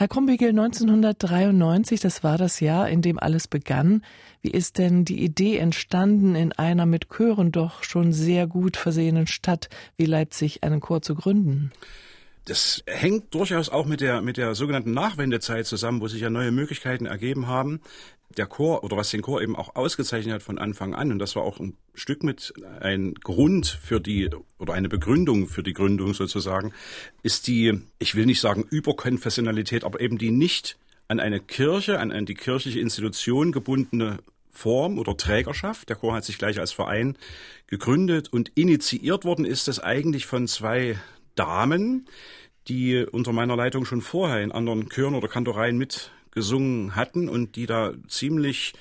Herr Krumbigel, 1993, das war das Jahr, in dem alles begann. Wie ist denn die Idee entstanden, in einer mit Chören doch schon sehr gut versehenen Stadt wie Leipzig einen Chor zu gründen? Das hängt durchaus auch mit der, mit der sogenannten Nachwendezeit zusammen, wo sich ja neue Möglichkeiten ergeben haben. Der Chor oder was den Chor eben auch ausgezeichnet hat von Anfang an, und das war auch ein Stück mit ein Grund für die oder eine Begründung für die Gründung sozusagen, ist die, ich will nicht sagen Überkonfessionalität, aber eben die nicht an eine Kirche, an, die kirchliche Institution gebundene Form oder Trägerschaft. Der Chor hat sich gleich als Verein gegründet und initiiert worden ist es eigentlich von zwei Damen, die unter meiner Leitung schon vorher in anderen Chören oder Kantoreien mitgesungen hatten und die da ziemlich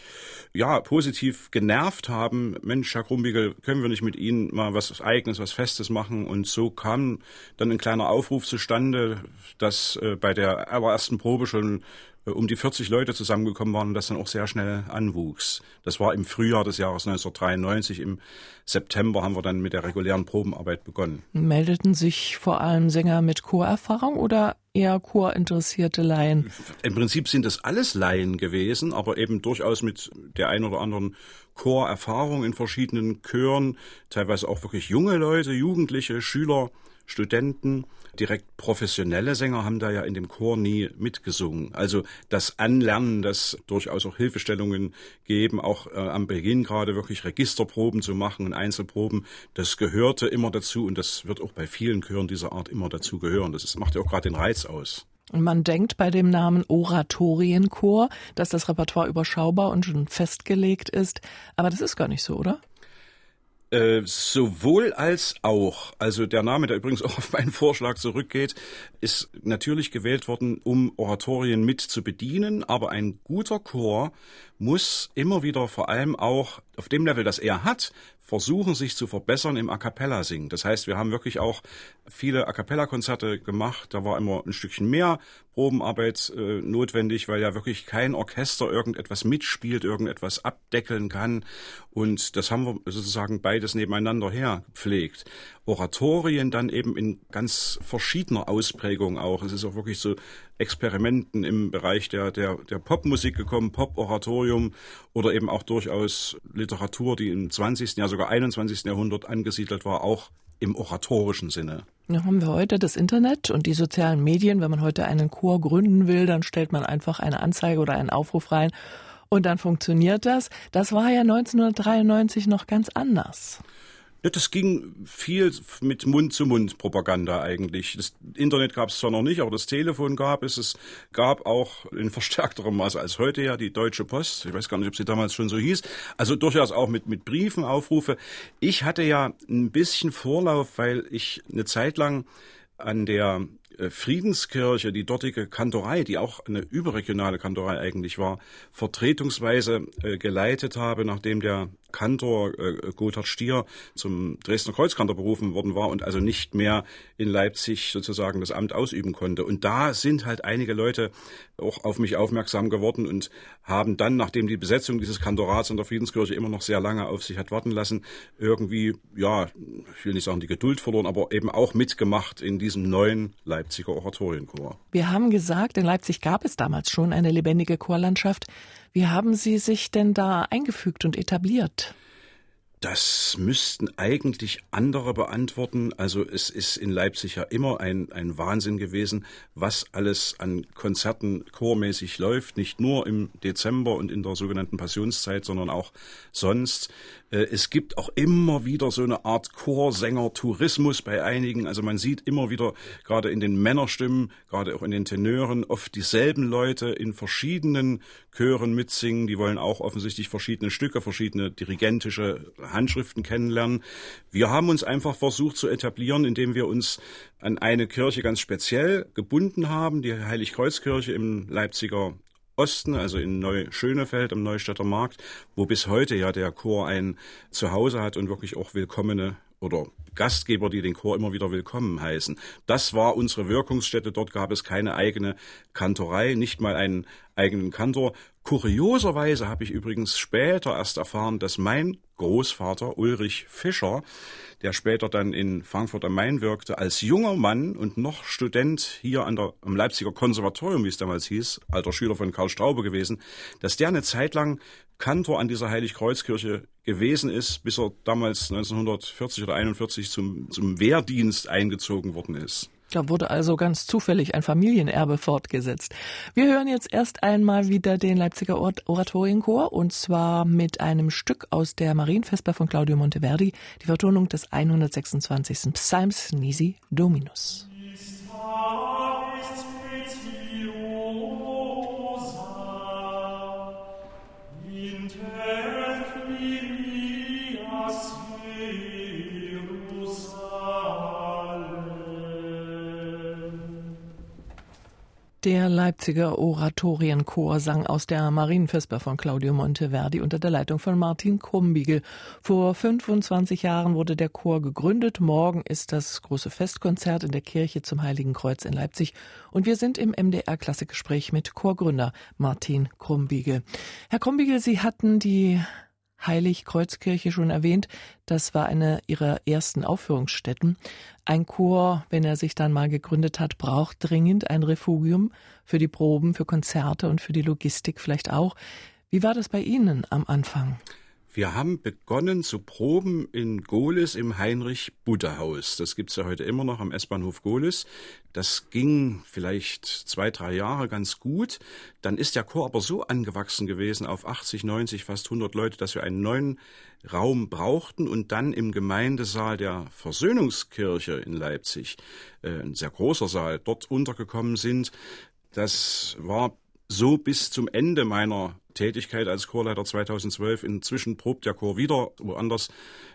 ja positiv genervt haben. Mensch, Herr Krumbigel, können wir nicht mit Ihnen mal was Eigenes, was Festes machen? Und so kam dann ein kleiner Aufruf zustande, dass äh, bei der allerersten Probe schon um die 40 Leute zusammengekommen waren und das dann auch sehr schnell anwuchs. Das war im Frühjahr des Jahres 1993. Im September haben wir dann mit der regulären Probenarbeit begonnen. Meldeten sich vor allem Sänger mit Chorerfahrung oder eher chorinteressierte Laien? Im Prinzip sind es alles Laien gewesen, aber eben durchaus mit der ein oder anderen Chorerfahrung in verschiedenen Chören, teilweise auch wirklich junge Leute, Jugendliche, Schüler, Studenten direkt professionelle Sänger haben da ja in dem Chor nie mitgesungen. Also das Anlernen, das durchaus auch Hilfestellungen geben, auch äh, am Beginn gerade wirklich Registerproben zu machen und Einzelproben, das gehörte immer dazu und das wird auch bei vielen Chören dieser Art immer dazu gehören. Das ist, macht ja auch gerade den Reiz aus. Und man denkt bei dem Namen Oratorienchor, dass das Repertoire überschaubar und schon festgelegt ist. Aber das ist gar nicht so, oder? Äh, sowohl als auch. Also der Name, der übrigens auch auf meinen Vorschlag zurückgeht, ist natürlich gewählt worden, um Oratorien mit zu bedienen. Aber ein guter Chor muss immer wieder vor allem auch auf dem Level, das er hat, versuchen, sich zu verbessern im A cappella singen. Das heißt, wir haben wirklich auch viele A cappella Konzerte gemacht. Da war immer ein Stückchen mehr Probenarbeit äh, notwendig, weil ja wirklich kein Orchester irgendetwas mitspielt, irgendetwas abdeckeln kann. Und das haben wir sozusagen beides nebeneinander her gepflegt. Oratorien dann eben in ganz verschiedener Ausprägung auch. Es ist auch wirklich so Experimenten im Bereich der, der, der Popmusik gekommen, Pop-Oratorium oder eben auch durchaus Literatur, die im 20., ja sogar 21. Jahrhundert angesiedelt war, auch im oratorischen Sinne. Ja, haben wir heute das Internet und die sozialen Medien. Wenn man heute einen Chor gründen will, dann stellt man einfach eine Anzeige oder einen Aufruf rein und dann funktioniert das. Das war ja 1993 noch ganz anders. Ja, das ging viel mit Mund-zu-Mund-Propaganda eigentlich. Das Internet gab es zwar noch nicht, aber das Telefon gab es. Es gab auch in verstärkterem Maße als heute ja die Deutsche Post. Ich weiß gar nicht, ob sie damals schon so hieß. Also durchaus auch mit, mit Briefen, Aufrufe. Ich hatte ja ein bisschen Vorlauf, weil ich eine Zeit lang an der äh, Friedenskirche, die dortige Kantorei, die auch eine überregionale Kantorei eigentlich war, vertretungsweise äh, geleitet habe, nachdem der Kantor äh, Gotthard Stier zum Dresdner Kreuzkantor berufen worden war und also nicht mehr in Leipzig sozusagen das Amt ausüben konnte. Und da sind halt einige Leute auch auf mich aufmerksam geworden und haben dann, nachdem die Besetzung dieses Kantorats in der Friedenskirche immer noch sehr lange auf sich hat warten lassen, irgendwie, ja, ich will nicht sagen die Geduld verloren, aber eben auch mitgemacht in diesem neuen Leipziger Oratorienchor. Wir haben gesagt, in Leipzig gab es damals schon eine lebendige Chorlandschaft. Wie haben Sie sich denn da eingefügt und etabliert? Das müssten eigentlich andere beantworten. Also es ist in Leipzig ja immer ein, ein Wahnsinn gewesen, was alles an Konzerten chormäßig läuft. Nicht nur im Dezember und in der sogenannten Passionszeit, sondern auch sonst. Äh, es gibt auch immer wieder so eine Art Chorsänger-Tourismus bei einigen. Also man sieht immer wieder, gerade in den Männerstimmen, gerade auch in den Tenören, oft dieselben Leute in verschiedenen Chören mitsingen. Die wollen auch offensichtlich verschiedene Stücke, verschiedene dirigentische Handschriften kennenlernen. Wir haben uns einfach versucht zu etablieren, indem wir uns an eine Kirche ganz speziell gebunden haben, die Heiligkreuzkirche im Leipziger Osten, also in Neu-Schönefeld am Neustädter Markt, wo bis heute ja der Chor ein Zuhause hat und wirklich auch willkommene oder Gastgeber, die den Chor immer wieder willkommen heißen. Das war unsere Wirkungsstätte. Dort gab es keine eigene Kantorei, nicht mal einen eigenen Kantor. Kurioserweise habe ich übrigens später erst erfahren, dass mein Großvater Ulrich Fischer, der später dann in Frankfurt am Main wirkte, als junger Mann und noch Student hier an der, am Leipziger Konservatorium, wie es damals hieß, alter Schüler von Karl Straube gewesen, dass der eine Zeit lang Kantor an dieser Heiligkreuzkirche gewesen ist, bis er damals 1940 oder 41 zum, zum Wehrdienst eingezogen worden ist. Da wurde also ganz zufällig ein Familienerbe fortgesetzt. Wir hören jetzt erst einmal wieder den Leipziger Oratorienchor und zwar mit einem Stück aus der Marienvesper von Claudio Monteverdi, die Vertonung des 126. Psalms Nisi Dominus. Der Leipziger Oratorienchor sang aus der Marienvesper von Claudio Monteverdi unter der Leitung von Martin Krumbiegel. Vor 25 Jahren wurde der Chor gegründet. Morgen ist das große Festkonzert in der Kirche zum Heiligen Kreuz in Leipzig. Und wir sind im MDR Klassikgespräch mit Chorgründer Martin Krumbiegel. Herr Krumbiegel, Sie hatten die Heiligkreuzkirche schon erwähnt. Das war eine ihrer ersten Aufführungsstätten. Ein Chor, wenn er sich dann mal gegründet hat, braucht dringend ein Refugium für die Proben, für Konzerte und für die Logistik vielleicht auch. Wie war das bei Ihnen am Anfang? Wir haben begonnen zu proben in Gohlis im Heinrich-Budde-Haus. Das gibt's ja heute immer noch am S-Bahnhof Gohlis. Das ging vielleicht zwei, drei Jahre ganz gut. Dann ist der Chor aber so angewachsen gewesen auf 80, 90, fast 100 Leute, dass wir einen neuen Raum brauchten und dann im Gemeindesaal der Versöhnungskirche in Leipzig, äh, ein sehr großer Saal, dort untergekommen sind. Das war so bis zum Ende meiner Tätigkeit als Chorleiter 2012. Inzwischen probt der Chor wieder woanders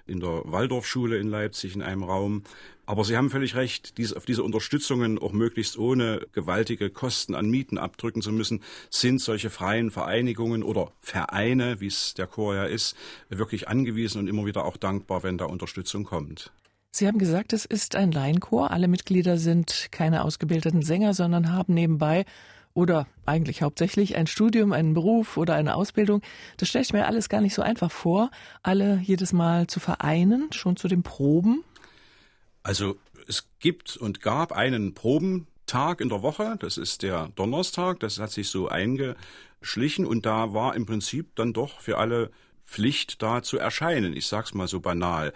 in der Waldorfschule in Leipzig in einem Raum. Aber Sie haben völlig recht, dies, auf diese Unterstützungen auch möglichst ohne gewaltige Kosten an Mieten abdrücken zu müssen, sind solche freien Vereinigungen oder Vereine, wie es der Chor ja ist, wirklich angewiesen und immer wieder auch dankbar, wenn da Unterstützung kommt. Sie haben gesagt, es ist ein Laienchor. Alle Mitglieder sind keine ausgebildeten Sänger, sondern haben nebenbei oder eigentlich hauptsächlich ein Studium, einen Beruf oder eine Ausbildung. Das stelle ich mir alles gar nicht so einfach vor, alle jedes Mal zu vereinen, schon zu den Proben. Also es gibt und gab einen Probentag in der Woche, das ist der Donnerstag, das hat sich so eingeschlichen und da war im Prinzip dann doch für alle Pflicht da zu erscheinen. Ich sag's mal so banal.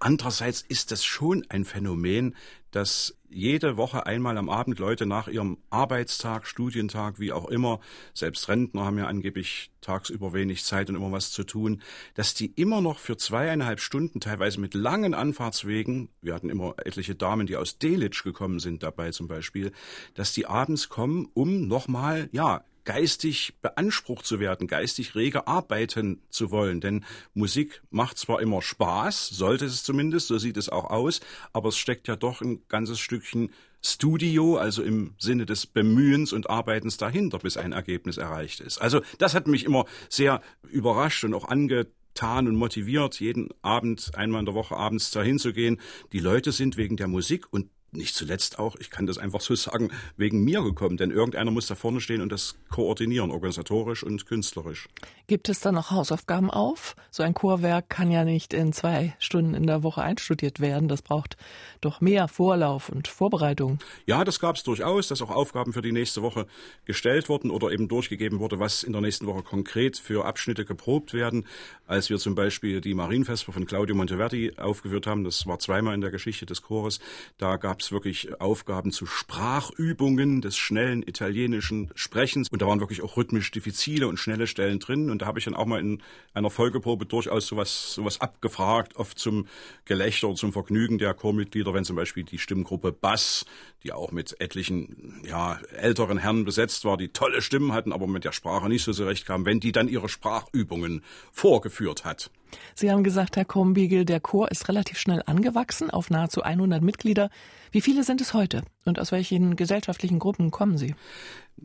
Andererseits ist das schon ein Phänomen, dass jede Woche einmal am Abend Leute nach ihrem Arbeitstag, Studientag, wie auch immer, selbst Rentner haben ja angeblich tagsüber wenig Zeit und immer was zu tun, dass die immer noch für zweieinhalb Stunden, teilweise mit langen Anfahrtswegen, wir hatten immer etliche Damen, die aus Delitzsch gekommen sind dabei zum Beispiel, dass die abends kommen, um nochmal, ja, geistig beansprucht zu werden, geistig rege arbeiten zu wollen. Denn Musik macht zwar immer Spaß, sollte es zumindest, so sieht es auch aus, aber es steckt ja doch ein ganzes Stückchen Studio, also im Sinne des Bemühens und Arbeitens dahinter, bis ein Ergebnis erreicht ist. Also das hat mich immer sehr überrascht und auch angetan und motiviert, jeden Abend, einmal in der Woche abends dahin zu gehen. Die Leute sind wegen der Musik und nicht zuletzt auch, ich kann das einfach so sagen, wegen mir gekommen, denn irgendeiner muss da vorne stehen und das koordinieren, organisatorisch und künstlerisch. Gibt es da noch Hausaufgaben auf? So ein Chorwerk kann ja nicht in zwei Stunden in der Woche einstudiert werden. Das braucht doch mehr Vorlauf und Vorbereitung. Ja, das gab es durchaus, dass auch Aufgaben für die nächste Woche gestellt wurden oder eben durchgegeben wurde, was in der nächsten Woche konkret für Abschnitte geprobt werden. Als wir zum Beispiel die Marienvesper von Claudio Monteverdi aufgeführt haben, das war zweimal in der Geschichte des Chores, da gab gab es wirklich Aufgaben zu Sprachübungen des schnellen italienischen Sprechens. Und da waren wirklich auch rhythmisch diffizile und schnelle Stellen drin. Und da habe ich dann auch mal in einer Folgeprobe durchaus sowas, sowas abgefragt, oft zum Gelächter oder zum Vergnügen der Chormitglieder, wenn zum Beispiel die Stimmgruppe Bass, die auch mit etlichen ja, älteren Herren besetzt war, die tolle Stimmen hatten, aber mit der Sprache nicht so zurechtkam, wenn die dann ihre Sprachübungen vorgeführt hat. Sie haben gesagt, Herr Krombiegel, der Chor ist relativ schnell angewachsen auf nahezu 100 Mitglieder. Wie viele sind es heute und aus welchen gesellschaftlichen Gruppen kommen Sie?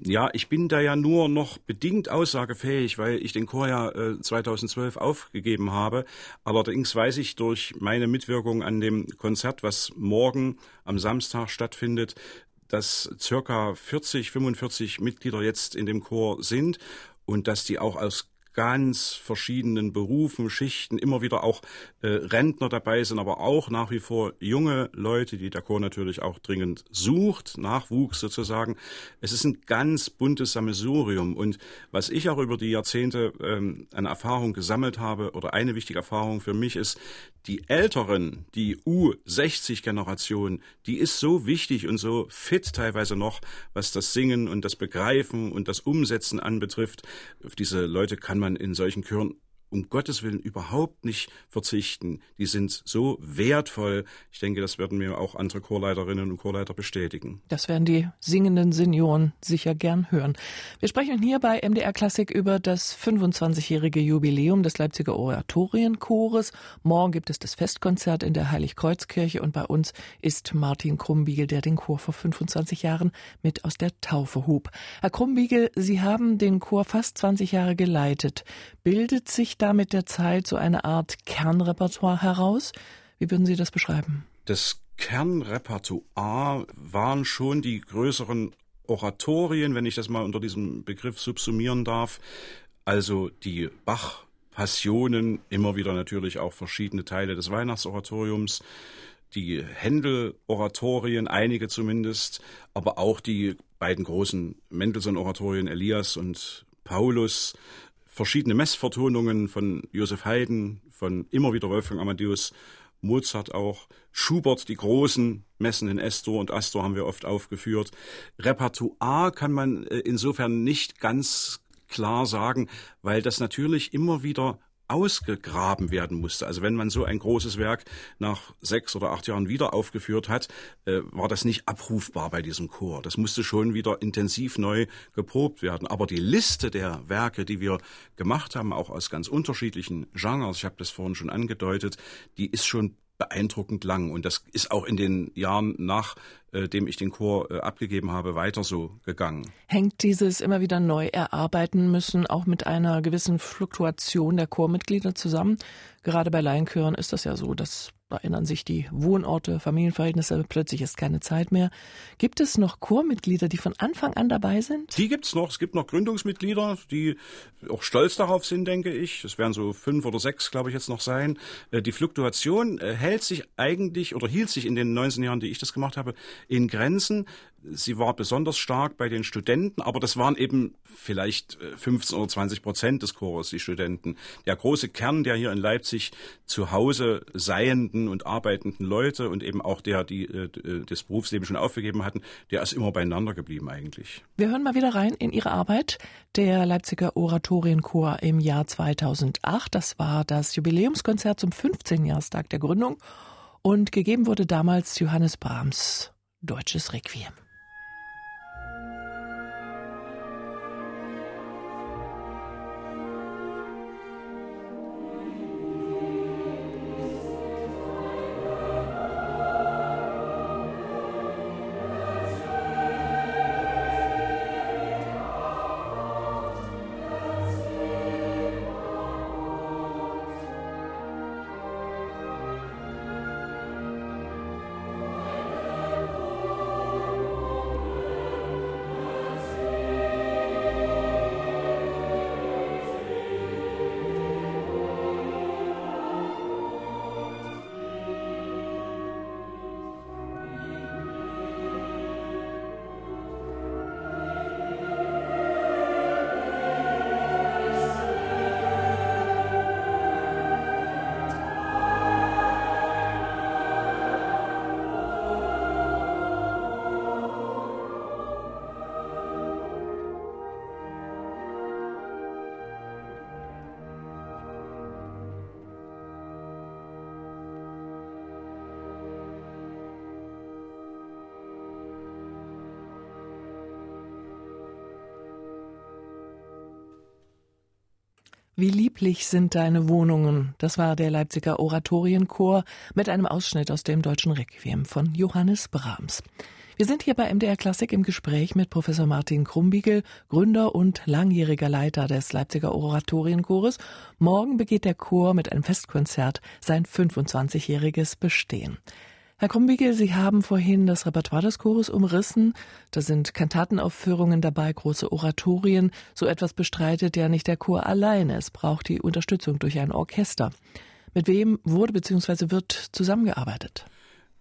Ja, ich bin da ja nur noch bedingt aussagefähig, weil ich den Chor ja äh, 2012 aufgegeben habe. Allerdings weiß ich durch meine Mitwirkung an dem Konzert, was morgen am Samstag stattfindet, dass circa 40, 45 Mitglieder jetzt in dem Chor sind und dass die auch aus ganz verschiedenen Berufen, Schichten, immer wieder auch äh, Rentner dabei sind, aber auch nach wie vor junge Leute, die der Chor natürlich auch dringend sucht, Nachwuchs sozusagen. Es ist ein ganz buntes Sammelsurium und was ich auch über die Jahrzehnte ähm, an Erfahrung gesammelt habe oder eine wichtige Erfahrung für mich ist, die Älteren, die U60-Generation, die ist so wichtig und so fit teilweise noch, was das Singen und das Begreifen und das Umsetzen anbetrifft. Auf diese Leute kann man in solchen Chören um Gottes Willen überhaupt nicht verzichten. Die sind so wertvoll. Ich denke, das werden mir auch andere Chorleiterinnen und Chorleiter bestätigen. Das werden die singenden Senioren sicher gern hören. Wir sprechen hier bei MDR Klassik über das 25-jährige Jubiläum des Leipziger Oratorienchores. Morgen gibt es das Festkonzert in der Heiligkreuzkirche und bei uns ist Martin Krumbiegel, der den Chor vor 25 Jahren mit aus der Taufe hub. Herr Krumbiegel, Sie haben den Chor fast 20 Jahre geleitet. Bildet sich da mit der Zeit so eine Art Kernrepertoire heraus? Wie würden Sie das beschreiben? Das Kernrepertoire waren schon die größeren Oratorien, wenn ich das mal unter diesem Begriff subsumieren darf. Also die Bach Passionen, immer wieder natürlich auch verschiedene Teile des Weihnachtsoratoriums, die Händel-Oratorien, einige zumindest, aber auch die beiden großen Mendelssohn-Oratorien Elias und Paulus, verschiedene Messvertonungen von Josef Haydn, von immer wieder Wolfgang Amadeus, Mozart auch, Schubert, die großen Messen in Estor und Astor haben wir oft aufgeführt. Repertoire kann man äh, insofern nicht ganz klar sagen, weil das natürlich immer wieder ausgegraben werden musste. Also wenn man so ein großes Werk nach sechs oder acht Jahren wieder aufgeführt hat, äh, war das nicht abrufbar bei diesem Chor. Das musste schon wieder intensiv neu geprobt werden. Aber die Liste der Werke, die wir gemacht haben, auch aus ganz unterschiedlichen Genres, ich habe das vorhin schon angedeutet, die ist schon beeindruckend lang. Und das ist auch in den Jahren nach äh, ich den Chor äh, abgegeben habe, weiter so gegangen. Hängt dieses immer wieder neu erarbeiten müssen auch mit einer gewissen Fluktuation der Chormitglieder zusammen? Gerade bei Laienchören ist das ja so, dass da ändern sich die Wohnorte, Familienverhältnisse, plötzlich ist keine Zeit mehr. Gibt es noch Chormitglieder, die von Anfang an dabei sind? Die gibt's noch. Es gibt noch Gründungsmitglieder, die auch stolz darauf sind, denke ich. Es werden so fünf oder sechs, glaube ich, jetzt noch sein. Äh, die Fluktuation hält sich eigentlich oder hielt sich in den 19 Jahren, die ich das gemacht habe, in Grenzen. Sie war besonders stark bei den Studenten, aber das waren eben vielleicht 15 äh, oder 20 Prozent des Chores, die Studenten. Der große Kern der hier in Leipzig zu Hause seienden und arbeitenden Leute und eben auch der, die äh, äh, das Berufsleben schon aufgegeben hatten, der ist immer beieinander geblieben eigentlich. Wir hören mal wieder rein in Ihre Arbeit. Der Leipziger Oratorienchor im Jahr 2008. Das war das Jubiläumskonzert zum 15. Jahrestag der Gründung und gegeben wurde damals Johannes Brahms Deutsches Requiem. Wie lieblich sind deine Wohnungen. Das war der Leipziger Oratorienchor mit einem Ausschnitt aus dem deutschen Requiem von Johannes Brahms. Wir sind hier bei MDR Klassik im Gespräch mit Professor Martin Krumbiegel, Gründer und langjähriger Leiter des Leipziger Oratorienchores. Morgen begeht der Chor mit einem Festkonzert sein 25-jähriges Bestehen. Herr Krumbiegel, Sie haben vorhin das Repertoire des Chores umrissen. Da sind Kantatenaufführungen dabei, große Oratorien. So etwas bestreitet ja nicht der Chor alleine. Es braucht die Unterstützung durch ein Orchester. Mit wem wurde bzw. wird zusammengearbeitet?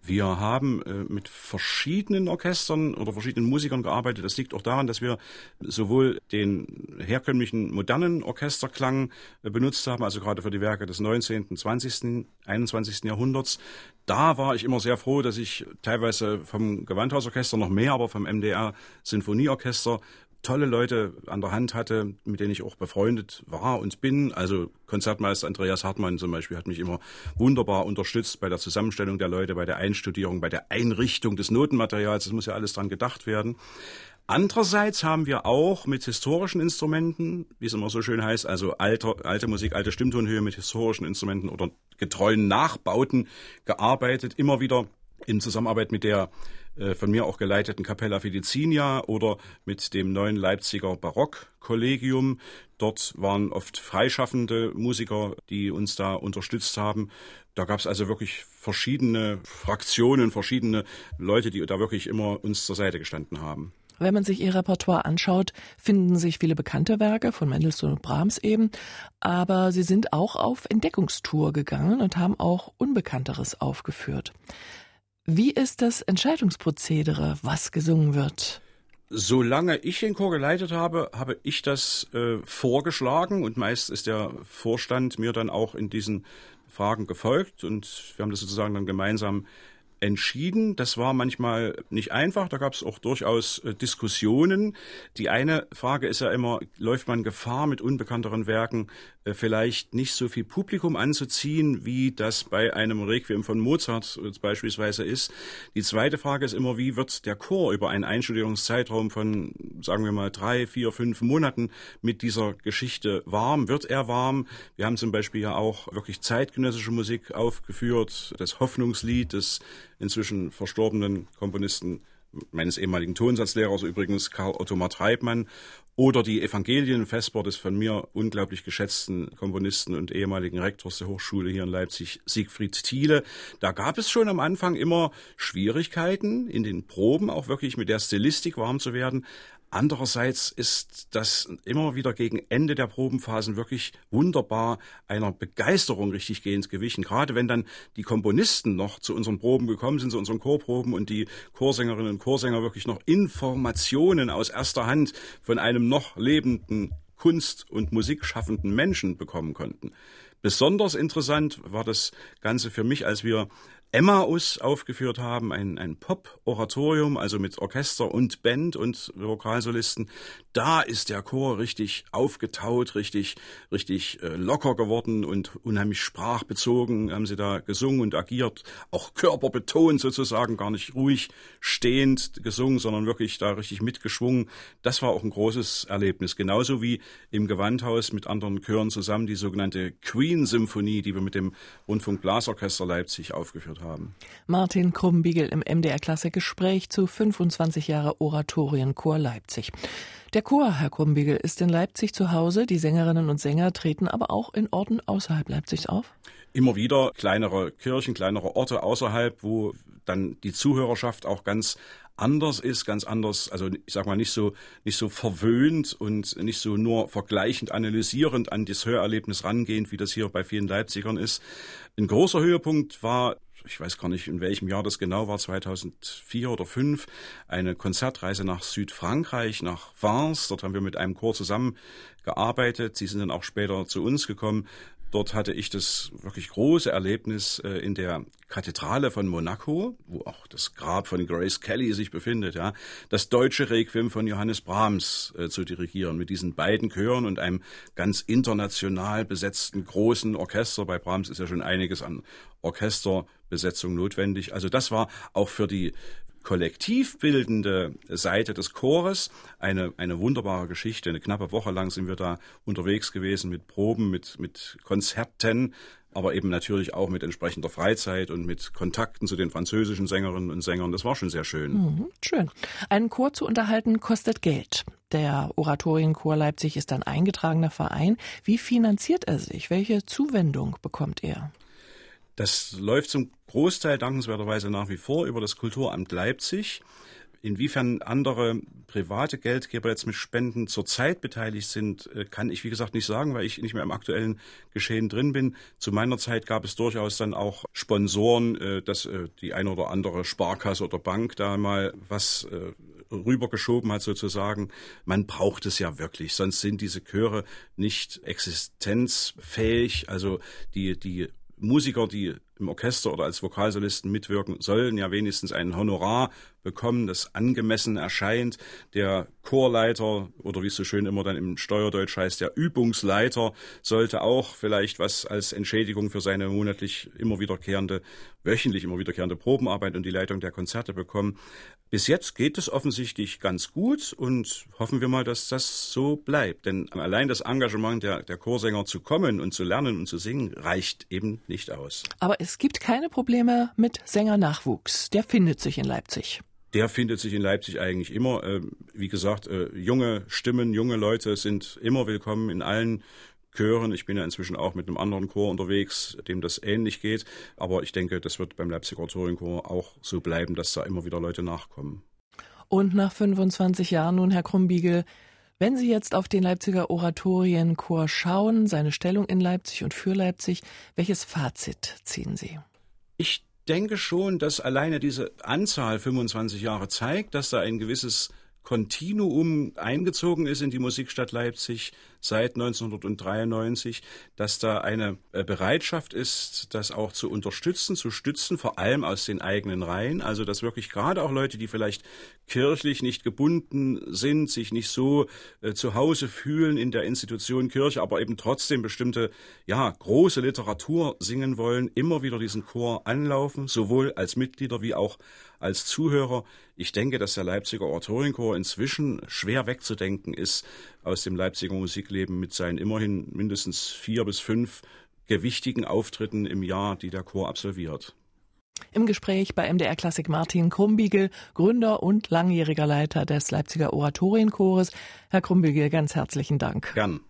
Wir haben äh, mit verschiedenen Orchestern oder verschiedenen Musikern gearbeitet. Das liegt auch daran, dass wir sowohl den herkömmlichen modernen Orchesterklang äh, benutzt haben, also gerade für die Werke des 19., 20., 21. Jahrhunderts. Da war ich immer sehr froh, dass ich teilweise vom Gewandhausorchester noch mehr, aber vom MDR Sinfonieorchester tolle Leute an der Hand hatte, mit denen ich auch befreundet war und bin. Also Konzertmeister Andreas Hartmann zum Beispiel hat mich immer wunderbar unterstützt bei der Zusammenstellung der Leute, bei der Einstudierung, bei der Einrichtung des Notenmaterials. Das muss ja alles dran gedacht werden. Andererseits haben wir auch mit historischen Instrumenten, wie es immer so schön heißt, also alte, alte Musik, alte Stimmtonhöhe mit historischen Instrumenten oder getreuen Nachbauten gearbeitet, immer wieder in Zusammenarbeit mit der von mir auch geleiteten Capella Fidicinia oder mit dem neuen Leipziger Barockkollegium. Dort waren oft freischaffende Musiker, die uns da unterstützt haben. Da gab es also wirklich verschiedene Fraktionen, verschiedene Leute, die da wirklich immer uns zur Seite gestanden haben. Wenn man sich ihr Repertoire anschaut, finden sich viele bekannte Werke von Mendelssohn und Brahms eben, aber sie sind auch auf Entdeckungstour gegangen und haben auch Unbekannteres aufgeführt. Wie ist das Entscheidungsprozedere, was gesungen wird? Solange ich den Chor geleitet habe, habe ich das äh, vorgeschlagen und meist ist der Vorstand mir dann auch in diesen Fragen gefolgt und wir haben das sozusagen dann gemeinsam entschieden. Das war manchmal nicht einfach, da gab es auch durchaus äh, Diskussionen. Die eine Frage ist ja immer, läuft man Gefahr mit unbekannteren Werken äh, vielleicht nicht so viel Publikum anzuziehen, wie das bei einem Requiem von Mozart äh, beispielsweise ist. Die zweite Frage ist immer, wie wird der Chor über einen Einstudierungszeitraum von, sagen wir mal, drei, vier, fünf Monaten mit dieser Geschichte warm? Wird er warm? Wir haben zum Beispiel ja auch wirklich zeitgenössische Musik aufgeführt, das Hoffnungslied des inzwischen verstorbenen Komponisten meines ehemaligen Tonsatzlehrers übrigens, Karl Ottomar Treibmann, oder die Evangelienvesper des von mir unglaublich geschätzten Komponisten und ehemaligen Rektors der Hochschule hier in Leipzig, Siegfried Thiele. Da gab es schon am Anfang immer Schwierigkeiten in den Proben, auch wirklich mit der Stilistik warm zu werden. Andererseits ist das immer wieder gegen Ende der Probenphasen wirklich wunderbar einer Begeisterung richtig gehend gewichen. Gerade wenn dann die Komponisten noch zu unseren Proben gekommen sind, zu unseren Chorproben und die Chorsängerinnen und Chorsänger wirklich noch Informationen aus erster Hand von einem noch lebenden Kunst- und Musikschaffenden Menschen bekommen konnten. Besonders interessant war das Ganze für mich, als wir Emmaus aufgeführt haben, ein, ein Pop-Oratorium, also mit Orchester und Band und Vokalsolisten. Da ist der Chor richtig aufgetaut, richtig, richtig äh, locker geworden und unheimlich sprachbezogen haben sie da gesungen und agiert, auch körperbetont sozusagen, gar nicht ruhig stehend gesungen, sondern wirklich da richtig mitgeschwungen. Das war auch ein großes Erlebnis. Genauso wie im Gewandhaus mit anderen Chören zusammen die sogenannte Queen-Symphonie, die wir mit dem Rundfunkblasorchester Leipzig aufgeführt haben haben. Martin Krumbiegel im MDR Klasse Gespräch zu 25 Jahre Oratorienchor Leipzig. Der Chor, Herr Krumbiegel, ist in Leipzig zu Hause. Die Sängerinnen und Sänger treten aber auch in Orten außerhalb Leipzigs auf? Immer wieder kleinere Kirchen, kleinere Orte außerhalb, wo dann die Zuhörerschaft auch ganz anders ist, ganz anders, also ich sag mal nicht so nicht so verwöhnt und nicht so nur vergleichend analysierend an das Hörerlebnis rangehend, wie das hier bei vielen Leipzigern ist. Ein großer Höhepunkt war ich weiß gar nicht, in welchem Jahr das genau war, 2004 oder 2005, eine Konzertreise nach Südfrankreich, nach Vence. Dort haben wir mit einem Chor zusammengearbeitet. Sie sind dann auch später zu uns gekommen. Dort hatte ich das wirklich große Erlebnis äh, in der Kathedrale von Monaco, wo auch das Grab von Grace Kelly sich befindet, ja, das deutsche Requiem von Johannes Brahms äh, zu dirigieren mit diesen beiden Chören und einem ganz international besetzten großen Orchester. Bei Brahms ist ja schon einiges an Orchesterbesetzung notwendig. Also das war auch für die kollektiv bildende Seite des Chores eine, eine wunderbare Geschichte. Eine knappe Woche lang sind wir da unterwegs gewesen mit Proben, mit, mit Konzerten, aber eben natürlich auch mit entsprechender Freizeit und mit Kontakten zu den französischen Sängerinnen und Sängern. Das war schon sehr schön. Mhm, schön. Einen Chor zu unterhalten kostet Geld. Der Oratorienchor Leipzig ist ein eingetragener Verein. Wie finanziert er sich? Welche Zuwendung bekommt er? Das läuft zum Großteil dankenswerterweise nach wie vor über das Kulturamt Leipzig. Inwiefern andere private Geldgeber jetzt mit Spenden zurzeit beteiligt sind, äh, kann ich wie gesagt nicht sagen, weil ich nicht mehr im aktuellen Geschehen drin bin. Zu meiner Zeit gab es durchaus dann auch Sponsoren, äh, dass äh, die eine oder andere Sparkasse oder Bank da mal was rübergeschoben hat sozusagen. Man braucht es ja wirklich, sonst sind diese Chöre nicht existenzfähig. Also die, die Musiker, die im Orchester oder als Vokalsolisten mitwirken, sollen ja wenigstens ein Honorar bekommen, das angemessen erscheint. Der Chorleiter oder wie es so schön immer dann im Steuerdeutsch heißt, der Übungsleiter sollte auch vielleicht was als Entschädigung für seine monatlich immer wiederkehrende, wöchentlich immer wiederkehrende Probenarbeit und die Leitung der Konzerte bekommen. Bis jetzt geht es offensichtlich ganz gut und hoffen wir mal, dass das so bleibt. Denn allein das Engagement der, der Chorsänger zu kommen und zu lernen und zu singen reicht eben nicht aus. Aber es gibt keine Probleme mit Sängernachwuchs. Der findet sich in Leipzig. Der findet sich in Leipzig eigentlich immer. Ähm, wie gesagt, äh, junge Stimmen, junge Leute sind immer willkommen in allen Chören. Ich bin ja inzwischen auch mit einem anderen Chor unterwegs, dem das ähnlich geht. Aber ich denke, das wird beim Leipziger Oratorienchor auch so bleiben, dass da immer wieder Leute nachkommen. Und nach 25 Jahren nun, Herr Krumbiegel, wenn Sie jetzt auf den Leipziger Oratorienchor schauen, seine Stellung in Leipzig und für Leipzig, welches Fazit ziehen Sie? Ich denke schon, dass alleine diese Anzahl 25 Jahre zeigt, dass da ein gewisses Kontinuum eingezogen ist in die Musikstadt Leipzig seit 1993, dass da eine äh, Bereitschaft ist, das auch zu unterstützen, zu stützen, vor allem aus den eigenen Reihen. Also dass wirklich gerade auch Leute, die vielleicht kirchlich nicht gebunden sind, sich nicht so äh, zu Hause fühlen in der Institution Kirche, aber eben trotzdem bestimmte, ja, große Literatur singen wollen, immer wieder diesen Chor anlaufen, sowohl als Mitglieder wie auch als Zuhörer. Ich denke, dass der Leipziger Oratorienchor inzwischen schwer wegzudenken ist aus dem Leipziger Musikleben mit seinen immerhin mindestens vier bis fünf gewichtigen Auftritten im Jahr, die der Chor absolviert. Im Gespräch bei MDR Klassik Martin Krumbiegel, Gründer und langjähriger Leiter des Leipziger Oratorienchores. Herr Krumbiegel, ganz herzlichen Dank. Gern.